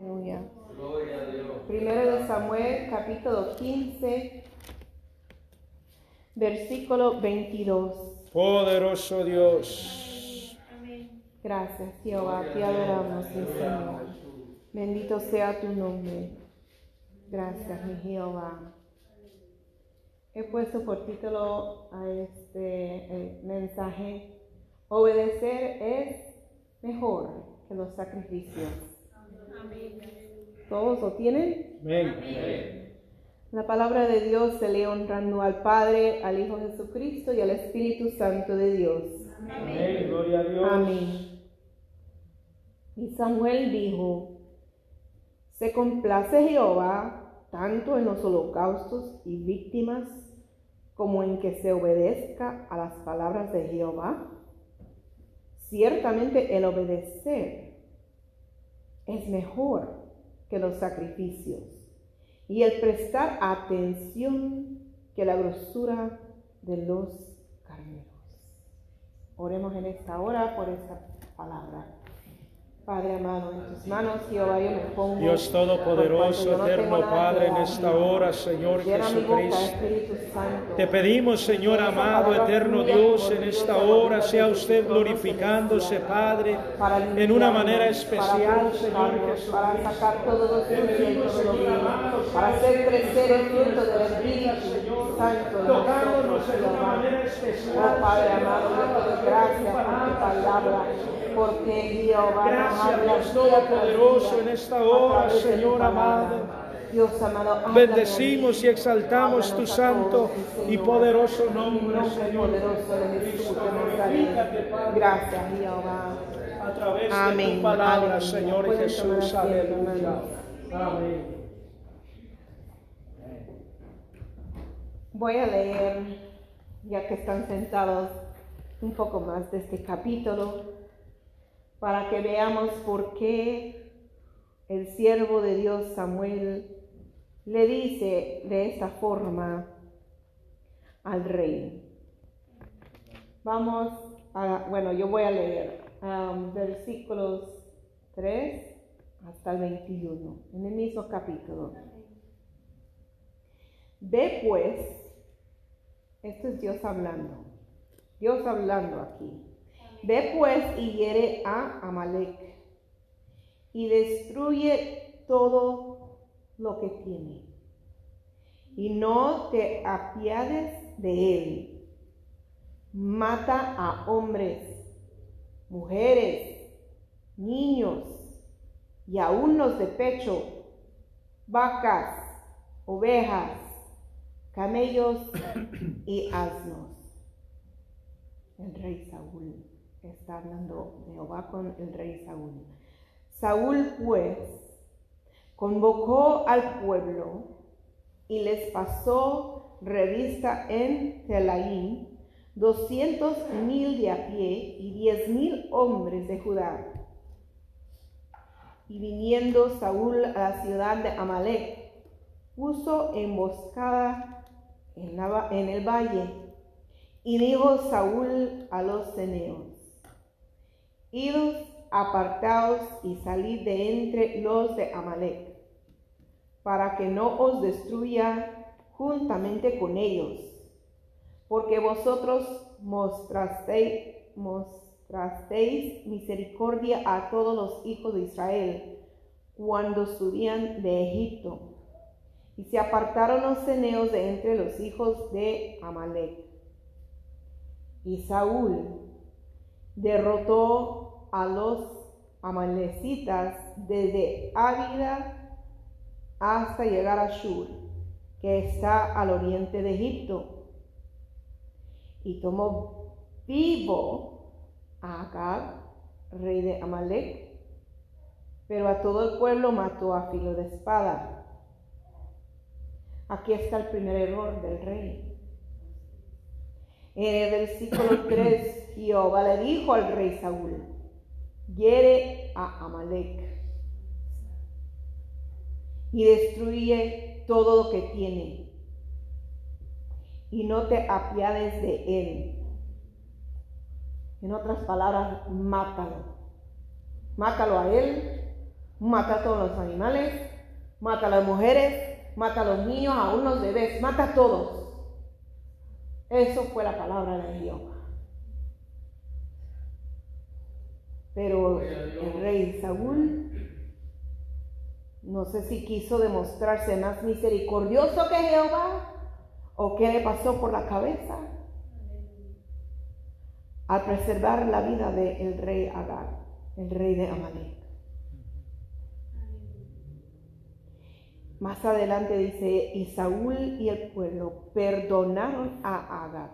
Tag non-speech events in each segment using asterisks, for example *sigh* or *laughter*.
Aleluya. Primero de Samuel, capítulo 15, versículo 22. Poderoso Dios. Gracias, Jehová, te adoramos, mi Señor. Bendito sea tu nombre. Gracias, mi Jehová. He puesto por título a este eh, mensaje, obedecer es mejor que los sacrificios. ¿Todos lo tienen? Amén. La palabra de Dios se lee honrando al Padre, al Hijo Jesucristo y al Espíritu Santo de Dios. Amén. Gloria a Dios. Amén. Y Samuel dijo, se complace Jehová tanto en los holocaustos y víctimas como en que se obedezca a las palabras de Jehová. Ciertamente el obedecer es mejor que los sacrificios y el prestar atención que la grosura de los carneros. Oremos en esta hora por esta palabra. Padre amado, en tus manos, Jehová, yo me pongo. Dios Todopoderoso, no eterno Padre, en esta hora, Señor Jesucristo. Te pedimos, Señor amado, eterno Dios, en esta hora sea usted glorificándose, Padre, en una manera especial, Señor Jesús. para sacar todo lo sucio y todo lo vil, para hacer crecer el fruto del Espíritu Santo Tocándonos en Jehová. manera Oh especial. Padre amado, yo te doy gracias por tu palabra, porque Jehová Gracias, Dios Todopoderoso, en esta hora, Señor amado. Dios amado, Bendecimos y exaltamos tu santo y poderoso nombre, Señor. Gracias, Jehová. A través de tu palabra. Señor Jesús. Aleluya. Amén. Voy a leer, ya que están sentados, un poco más de este capítulo, para que veamos por qué el siervo de Dios Samuel le dice de esta forma al rey. Vamos a, bueno, yo voy a leer um, versículos 3 hasta el 21, en el mismo capítulo. Ve pues, esto es Dios hablando, Dios hablando aquí. Ve pues y hiere a Amalek y destruye todo lo que tiene. Y no te apiades de él. Mata a hombres, mujeres, niños y aún los de pecho, vacas, ovejas, camellos y asnos. El rey Saúl está hablando de Jehová con el rey Saúl. Saúl pues convocó al pueblo y les pasó revista en Telaín doscientos mil de a pie y diez mil hombres de Judá. Y viniendo Saúl a la ciudad de Amalek, puso emboscada en, el valle. Y dijo Saúl a los ceneos, Idos apartaos y salid de entre los de Amalek, para que no os destruya juntamente con ellos, porque vosotros mostrasteis, mostrasteis misericordia a todos los hijos de Israel cuando subían de Egipto. Y se apartaron los ceneos de entre los hijos de Amalek. Y Saúl derrotó a los amalecitas desde Ávida hasta llegar a Shur, que está al oriente de Egipto. Y tomó vivo a Agag, rey de Amalek, pero a todo el pueblo mató a filo de espada. Aquí está el primer error del rey. En el versículo *coughs* 3, Jehová le dijo al rey Saúl, hiere a Amalek y destruye todo lo que tiene y no te apiades de él. En otras palabras, mátalo. Mátalo a él Mata a todos los animales, mata a las mujeres, mata a los niños, a los bebés, mata a todos. Eso fue la palabra de Jehová. Pero el rey Saúl, no sé si quiso demostrarse más misericordioso que Jehová o qué le pasó por la cabeza al preservar la vida del rey Agar, el rey de Amalek. Más adelante dice, y Saúl y el pueblo perdonaron a Agar.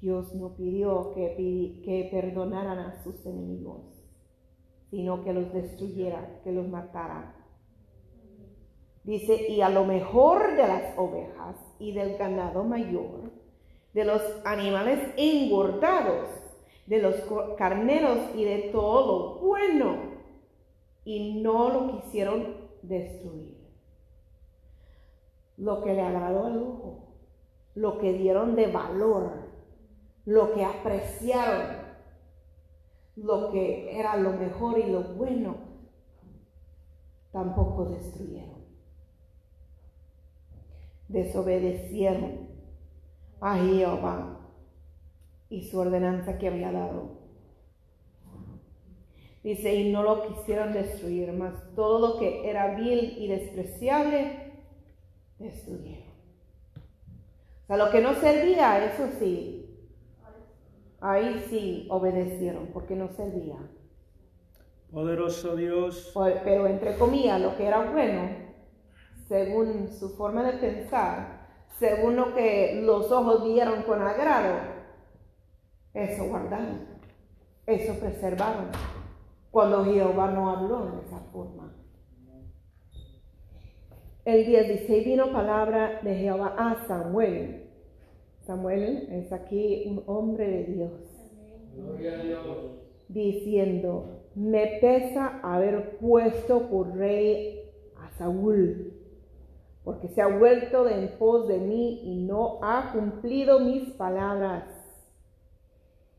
Dios no pidió que, que perdonaran a sus enemigos, sino que los destruyera, que los matara. Dice, y a lo mejor de las ovejas y del ganado mayor, de los animales engordados, de los carneros y de todo lo bueno, y no lo quisieron destruir. Lo que le agradó al ojo, lo que dieron de valor, lo que apreciaron, lo que era lo mejor y lo bueno, tampoco destruyeron. Desobedecieron a Jehová y su ordenanza que había dado. Dice, y no lo quisieron destruir, mas todo lo que era vil y despreciable, destruyeron. O sea, lo que no servía, eso sí, ahí sí obedecieron, porque no servía. Poderoso Dios. Pero entre comillas, lo que era bueno, según su forma de pensar, según lo que los ojos vieron con agrado, eso guardaron, eso preservaron cuando Jehová no habló de esa forma. El 16 vino palabra de Jehová a Samuel. Samuel es aquí un hombre de Dios. Diciendo, me pesa haber puesto por rey a Saúl, porque se ha vuelto de en pos de mí y no ha cumplido mis palabras.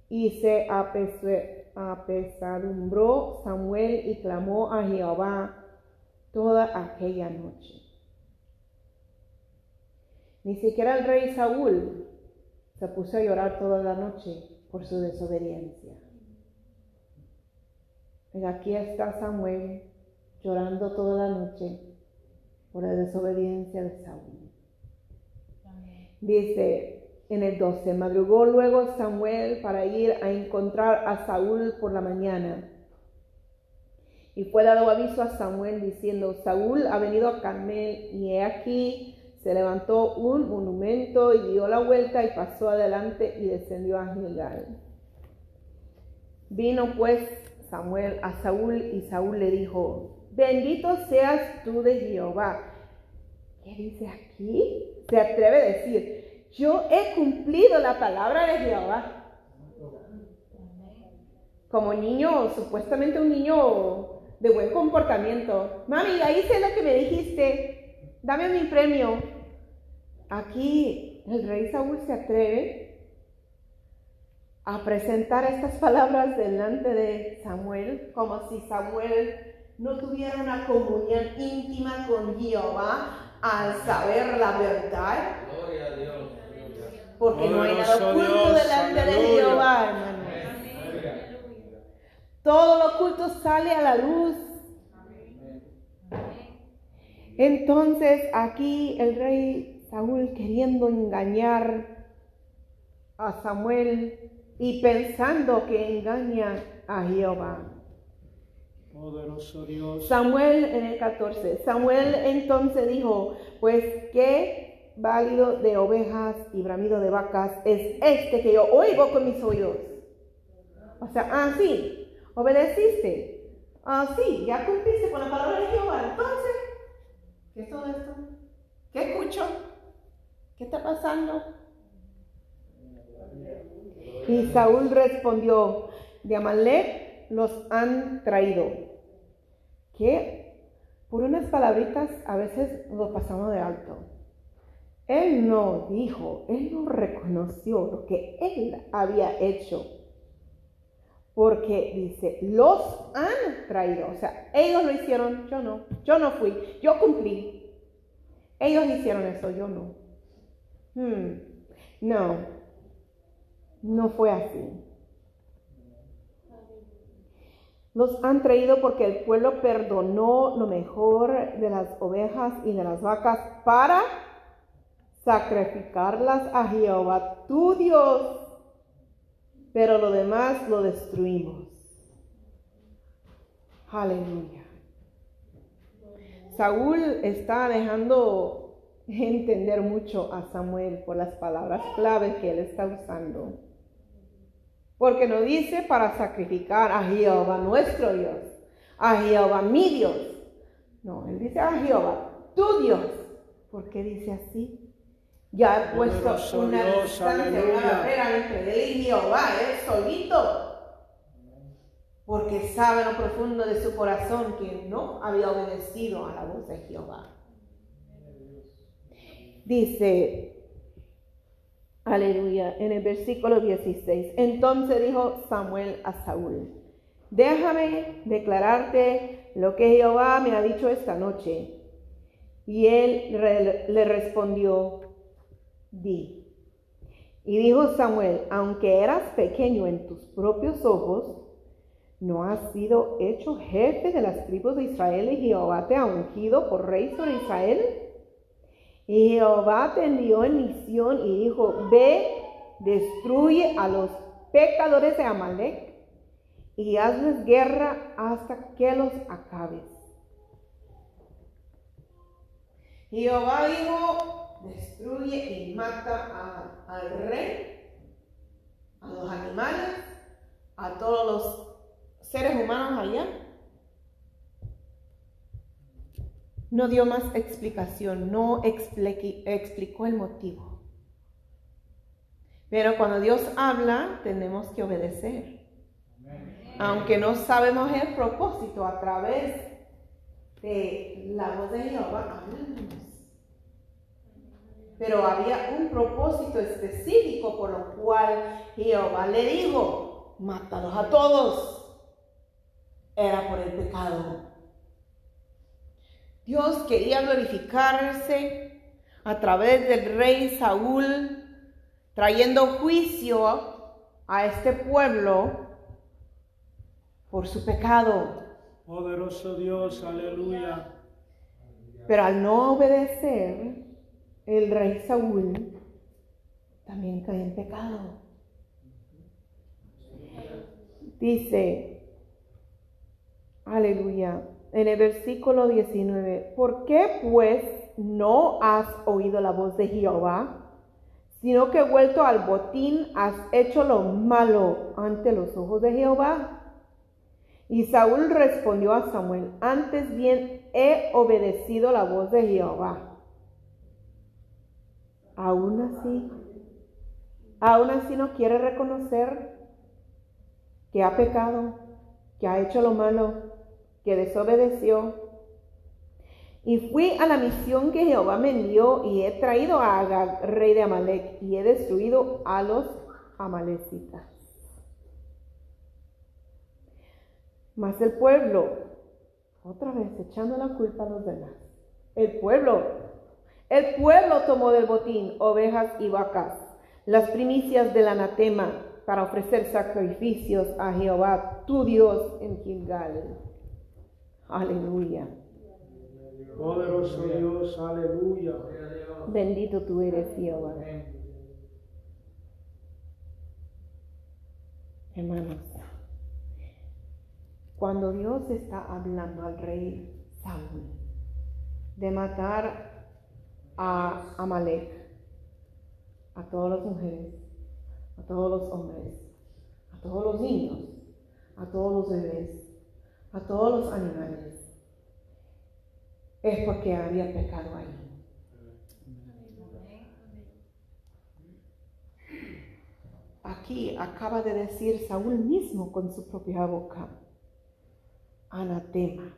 Y se apesó apesadumbró Samuel y clamó a Jehová toda aquella noche. Ni siquiera el rey Saúl se puso a llorar toda la noche por su desobediencia. Y aquí está Samuel llorando toda la noche por la desobediencia de Saúl. Dice, en el 12. Madrugó luego Samuel para ir a encontrar a Saúl por la mañana. Y fue dado aviso a Samuel diciendo, Saúl ha venido a Carmel y he aquí se levantó un monumento y dio la vuelta y pasó adelante y descendió a Gilgal. Vino pues Samuel a Saúl y Saúl le dijo, bendito seas tú de Jehová. ¿Qué dice aquí? Se atreve a decir, yo he cumplido la palabra de Jehová. Como niño, supuestamente un niño de buen comportamiento. Mami, ahí hice lo que me dijiste. Dame mi premio. Aquí el rey Saúl se atreve a presentar estas palabras delante de Samuel, como si Samuel no tuviera una comunión íntima con Jehová al saber la verdad. Gloria a Dios porque no hay nada oculto delante de Jehová, hermano. Todo lo oculto sale a la luz. Entonces aquí el rey Saúl queriendo engañar a Samuel y pensando que engaña a Jehová. Poderoso Dios. Samuel en el 14. Samuel entonces dijo, pues que válido de ovejas y bramido de vacas es este que yo oigo con mis oídos. O sea, ah, sí, obedeciste. Ah, ya cumpliste con la palabra de Jehová. Entonces, ¿qué es todo esto? ¿Qué escucho? ¿Qué está pasando? Y Saúl respondió, de Amalek los han traído. Que por unas palabritas a veces lo pasamos de alto. Él no dijo, él no reconoció lo que él había hecho. Porque dice, los han traído. O sea, ellos lo hicieron, yo no. Yo no fui, yo cumplí. Ellos hicieron eso, yo no. Hmm, no, no fue así. Los han traído porque el pueblo perdonó lo mejor de las ovejas y de las vacas para sacrificarlas a Jehová, tu Dios. Pero lo demás lo destruimos. Aleluya. Saúl está dejando entender mucho a Samuel por las palabras claves que él está usando. Porque no dice para sacrificar a Jehová nuestro Dios, a Jehová mi Dios. No, él dice a Jehová, tu Dios. ¿Por qué dice así? Ya he puesto una distancia, una barrera entre él y Jehová, él solito. Porque sabe lo profundo de su corazón que no había obedecido a la voz de Jehová. Dice, Aleluya. En el versículo 16. Entonces dijo Samuel a Saúl, déjame declararte lo que Jehová me ha dicho esta noche. Y él le respondió, di. Y dijo Samuel, aunque eras pequeño en tus propios ojos, no has sido hecho jefe de las tribus de Israel y Jehová te ha ungido por rey sobre Israel. Y Jehová te envió en misión y dijo, ve, destruye a los pecadores de Amalek y hazles guerra hasta que los acabes. Jehová dijo, destruye y mata al rey, a los animales, a todos los seres humanos allá No dio más explicación, no explicó el motivo. Pero cuando Dios habla, tenemos que obedecer. Aunque no sabemos el propósito a través de la voz de Jehová, Pero había un propósito específico por lo cual Jehová le dijo, mátalos a todos. Era por el pecado Dios quería glorificarse a través del rey Saúl, trayendo juicio a este pueblo por su pecado. Poderoso Dios, aleluya. Pero al no obedecer, el rey Saúl también cae en pecado. Dice, aleluya, en el versículo 19, ¿por qué pues no has oído la voz de Jehová? Sino que vuelto al botín has hecho lo malo ante los ojos de Jehová. Y Saúl respondió a Samuel, antes bien he obedecido la voz de Jehová. Aún así, aún así no quiere reconocer que ha pecado, que ha hecho lo malo que desobedeció. Y fui a la misión que Jehová me envió y he traído a Agag, rey de Amalek, y he destruido a los amalecitas. Mas el pueblo, otra vez echando la culpa a los demás, el pueblo, el pueblo tomó del botín ovejas y vacas, las primicias del anatema, para ofrecer sacrificios a Jehová, tu Dios, en Gilgal. Aleluya. Poderoso Dios, aleluya. Bendito tú eres, Jehová. Hermanos, cuando Dios está hablando al rey Saúl de matar a Amalek, a todas las mujeres, a todos los hombres, a todos los niños, a todos los bebés, a todos los animales, es porque había pecado ahí. Aquí acaba de decir Saúl mismo con su propia boca, anatema,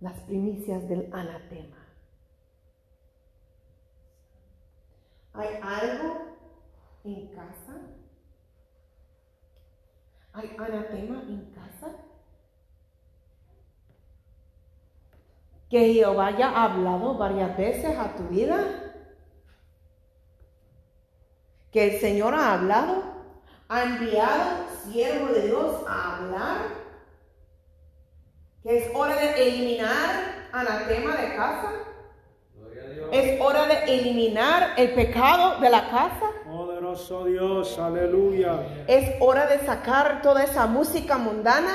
las primicias del anatema. ¿Hay algo en casa ¿Hay anatema en casa? Que Jehová haya hablado varias veces a tu vida. Que el Señor ha hablado, ha enviado siervo de Dios a hablar. Que es hora de eliminar anatema de casa. Es hora de eliminar el pecado de la casa. Poderoso Dios, aleluya. Es hora de sacar toda esa música mundana.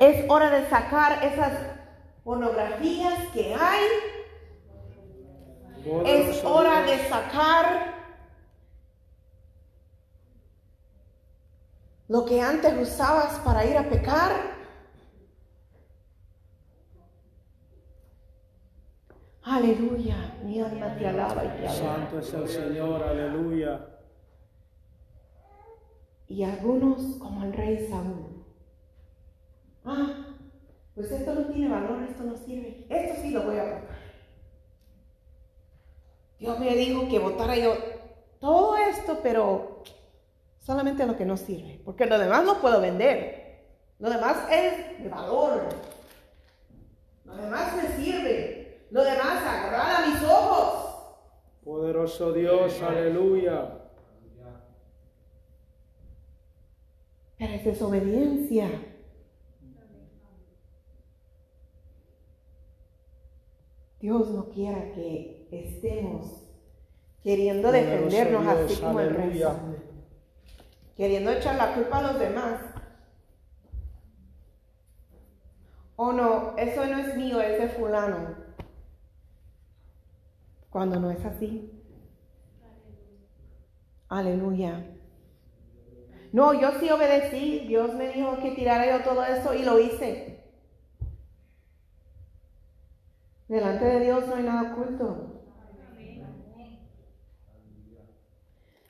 Es hora de sacar esas pornografías que hay. Es hora Dios. de sacar lo que antes usabas para ir a pecar. Aleluya, mi alma te alaba y te adora. Santo es el Señor, aleluya. Y algunos como el rey Saúl. Ah, pues esto no tiene valor, esto no sirve. Esto sí lo voy a votar. Dios me dijo que votara yo todo esto, pero solamente lo que no sirve. Porque lo demás lo puedo vender. Lo demás es de valor. Lo demás me sirve. Lo demás agrada a mis ojos. Poderoso Dios, aleluya. Pero es desobediencia. Dios no quiera que estemos queriendo defendernos así como el. Saúl. Queriendo echar la culpa a los demás. Oh no, eso no es mío, es de fulano. Cuando no es así. Aleluya. No, yo sí obedecí. Dios me dijo que tirara yo todo eso y lo hice. Delante de Dios no hay nada oculto.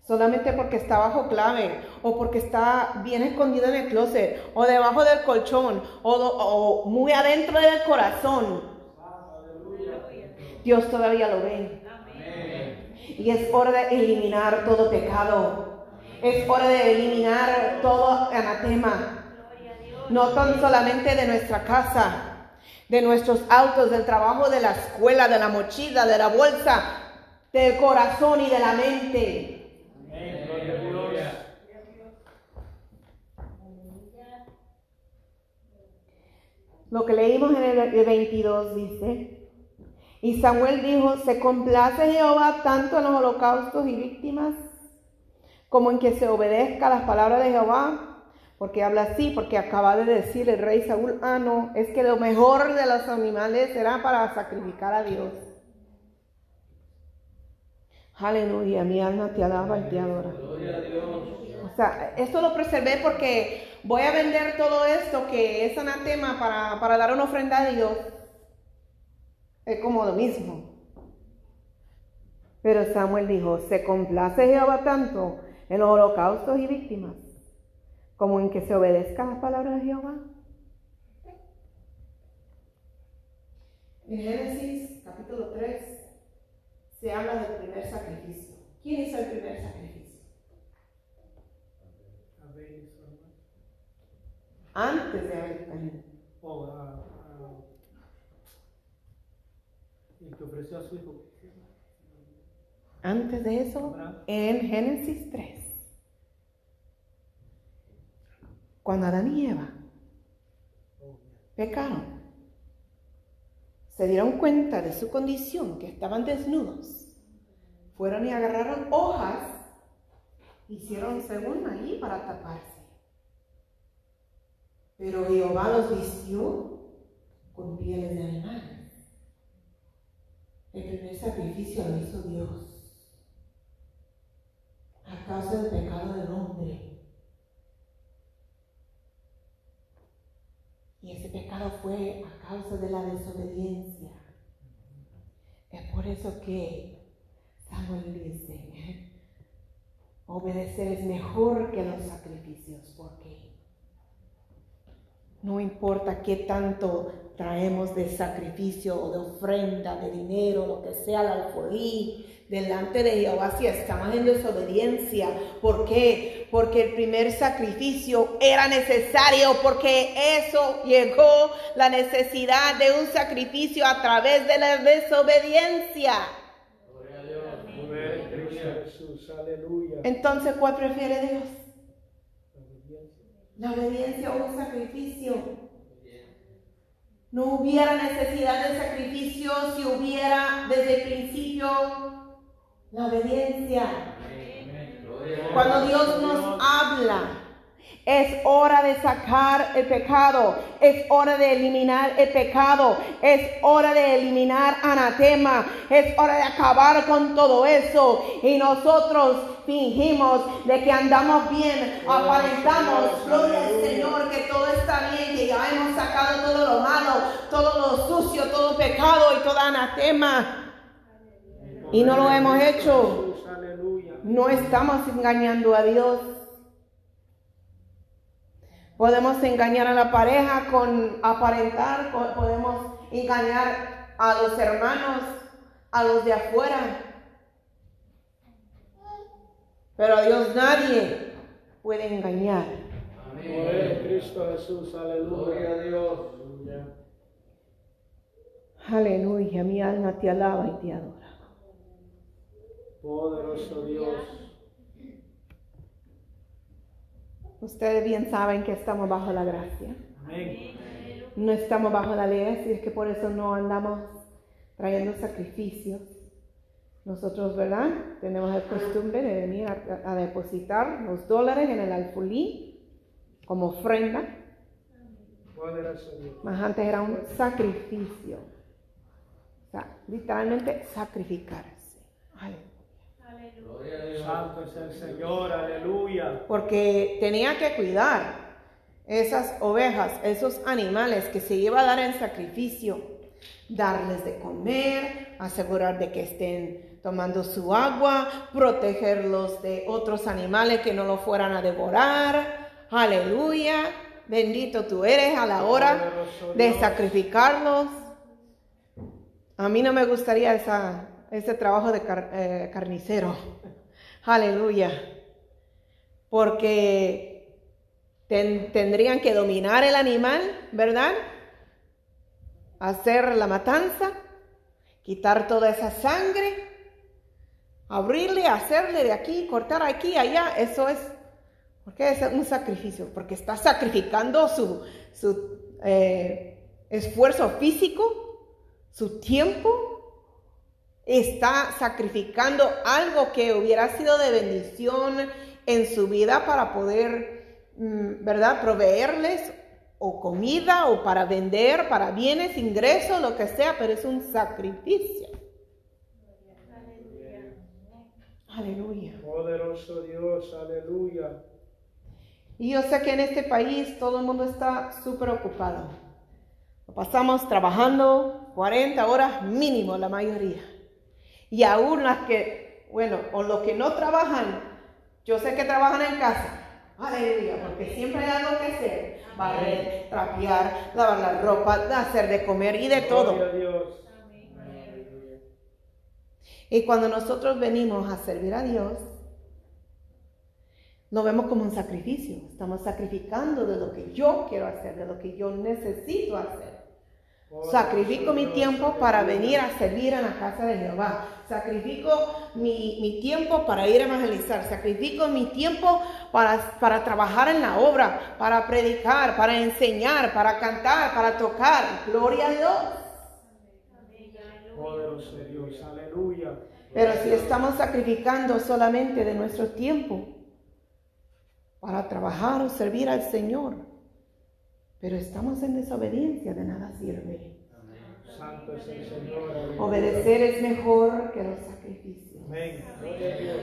Solamente porque está bajo clave o porque está bien escondido en el closet o debajo del colchón o, o muy adentro del corazón. Dios todavía lo ve. Y es hora de eliminar todo pecado. Es hora de eliminar todo anatema. No tan solamente de nuestra casa, de nuestros autos, del trabajo, de la escuela, de la mochila, de la bolsa, del corazón y de la mente. Amén. Lo que leímos en el 22 dice, y Samuel dijo, se complace Jehová tanto en los holocaustos y víctimas como en que se obedezca las palabras de Jehová, porque habla así, porque acaba de decir el rey Saúl, ah no, es que lo mejor de los animales será para sacrificar a Dios. Aleluya, mi alma te alaba y te adora. O sea, esto lo preservé porque voy a vender todo esto que es anatema para, para dar una ofrenda a Dios. Es como lo mismo. Pero Samuel dijo, se complace Jehová tanto en los holocaustos y víctimas como en que se obedezcan las palabras de Jehová. En Génesis capítulo 3 se habla del primer sacrificio. ¿Quién hizo el primer sacrificio? Abel y su hermano. Antes de Abel y Caín. Oh, ah, ah. Y que ofreció a su hijo. Antes de eso, en Génesis 3, cuando Adán y Eva pecaron, se dieron cuenta de su condición, que estaban desnudos, fueron y agarraron hojas, hicieron según ahí para taparse. Pero Jehová los vistió con pieles de animales. El primer sacrificio lo hizo Dios a causa del pecado del hombre. Y ese pecado fue a causa de la desobediencia. Es por eso que Samuel dice, obedecer es mejor que los sacrificios, porque No importa qué tanto traemos de sacrificio o de ofrenda, de dinero, lo que sea, la alfolí, delante de Jehová si estamos en desobediencia. ¿Por qué? Porque el primer sacrificio era necesario, porque eso llegó la necesidad de un sacrificio a través de la desobediencia. Entonces, ¿cuál prefiere Dios? La obediencia o un sacrificio. No hubiera necesidad de sacrificio si hubiera desde el principio la obediencia. Cuando Dios nos habla, es hora de sacar el pecado, es hora de eliminar el pecado, es hora de eliminar anatema, es hora de acabar con todo eso. Y nosotros fingimos de que andamos bien, aparentamos, gloria al Señor, que todo está bien, que ya hemos sacado todo lo malo, todo lo sucio, todo pecado y toda anatema. Y no lo hemos hecho. No estamos engañando a Dios. Podemos engañar a la pareja con aparentar, podemos engañar a los hermanos, a los de afuera. Pero a Dios nadie puede engañar. Amén. Cristo Jesús, aleluya. Dios. Aleluya, mi alma te alaba y te adora. Poderoso Dios. Ustedes bien saben que estamos bajo la gracia. No estamos bajo la ley, así es que por eso no andamos trayendo sacrificios. Nosotros, ¿verdad? Tenemos la costumbre de venir a, depositar los dólares en el alfulí como ofrenda. Más antes era un sacrificio. O sea, literalmente sacrificarse. Santo es el Señor, aleluya. Porque tenía que cuidar esas ovejas, esos animales que se iba a dar en sacrificio, darles de comer, asegurar de que estén tomando su agua, protegerlos de otros animales que no lo fueran a devorar. Aleluya. Bendito tú eres a la hora de sacrificarlos. A mí no me gustaría esa, ese trabajo de eh, carnicero. Aleluya. Porque tendrían que dominar el animal, ¿verdad? Hacer la matanza, quitar toda esa sangre, abrirle, hacerle de aquí, cortar aquí, allá. Eso es, porque es un sacrificio, porque está sacrificando su, su eh, esfuerzo físico, su tiempo, está sacrificando algo que hubiera sido de bendición en su vida para poder, mm, ¿verdad?, proveerles o comida o para vender, para bienes, ingresos, lo que sea, pero es un sacrificio. Aleluya. Poderoso Dios, aleluya. Y yo sé que en este país todo el mundo está súper ocupado. Pasamos trabajando 40 horas mínimo la mayoría. Y aún las que, bueno, o los que no trabajan, yo sé que trabajan en casa. Aleluya, porque siempre hay algo que hacer. Barrer, trapear, lavar la ropa, hacer de comer y de todo. Y cuando nosotros venimos a servir a Dios, lo vemos como un sacrificio. Estamos sacrificando de lo que yo quiero hacer, de lo que yo necesito hacer. Sacrifico mi tiempo para venir a servir en la casa de Jehová. Sacrifico mi, tiempo para ir a evangelizar. Sacrifico mi tiempo para, para trabajar en la obra, para predicar, para enseñar, para cantar, para tocar. Gloria a Dios. Dios, aleluya. Pero si estamos sacrificando solamente de nuestro tiempo para trabajar o servir al Señor, pero estamos en desobediencia, de nada sirve. Obedecer es mejor que los sacrificios.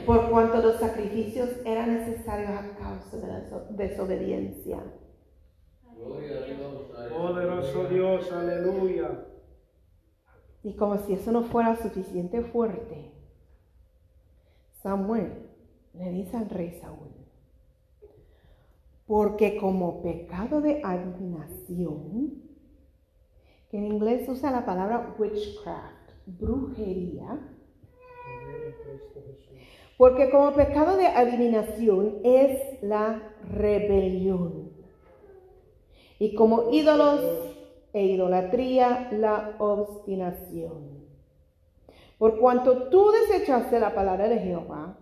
Por cuanto los sacrificios eran necesarios a causa de la desobediencia. Poderoso Dios, aleluya. Y como si eso no fuera suficiente fuerte, Samuel le dice al rey Saúl, Porque como pecado de adivinación, que en inglés usa la palabra witchcraft, brujería, porque como pecado de adivinación es la rebelión. Y como ídolos e idolatría, la obstinación. Por cuanto tú desechaste la palabra de Jehová,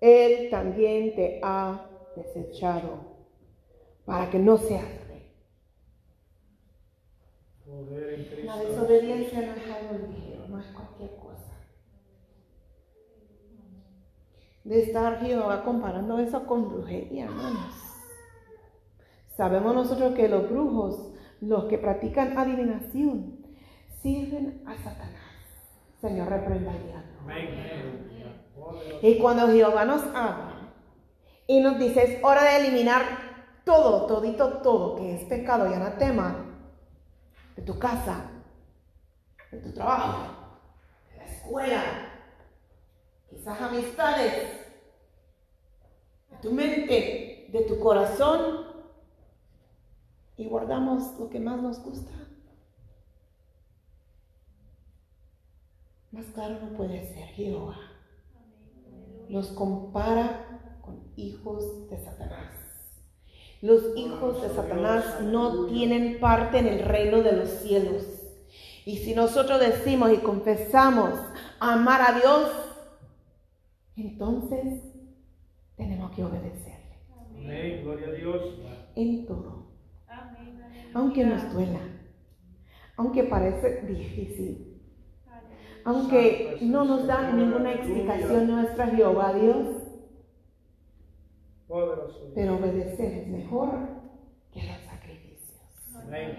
Él también te ha desechado para que no seas rey. La desobediencia no es algo ligero, no es cualquier cosa. de estar Jehová comparando eso con brujería, hermanos. Sabemos nosotros que los brujos, los que practican adivinación, sirven a Satanás. Señor, reprenda Y cuando Jehová nos habla y nos dice, es hora de eliminar todo, todito, todo que es pecado y anatema de tu casa, de tu trabajo, de la escuela, quizás amistades, de tu mente, de tu corazón, y guardamos lo que más nos gusta. Más claro no puede ser Jehová. Los compara hijos de Satanás. Los hijos de Satanás no tienen parte en el reino de los cielos. Y si nosotros decimos y confesamos amar a Dios, entonces tenemos que obedecerle. Amén, gloria a Dios. En todo. Aunque nos duela, aunque parece difícil, aunque no nos da ninguna explicación nuestra Jehová Dios, pero obedecer es mejor que los sacrificios. Amén.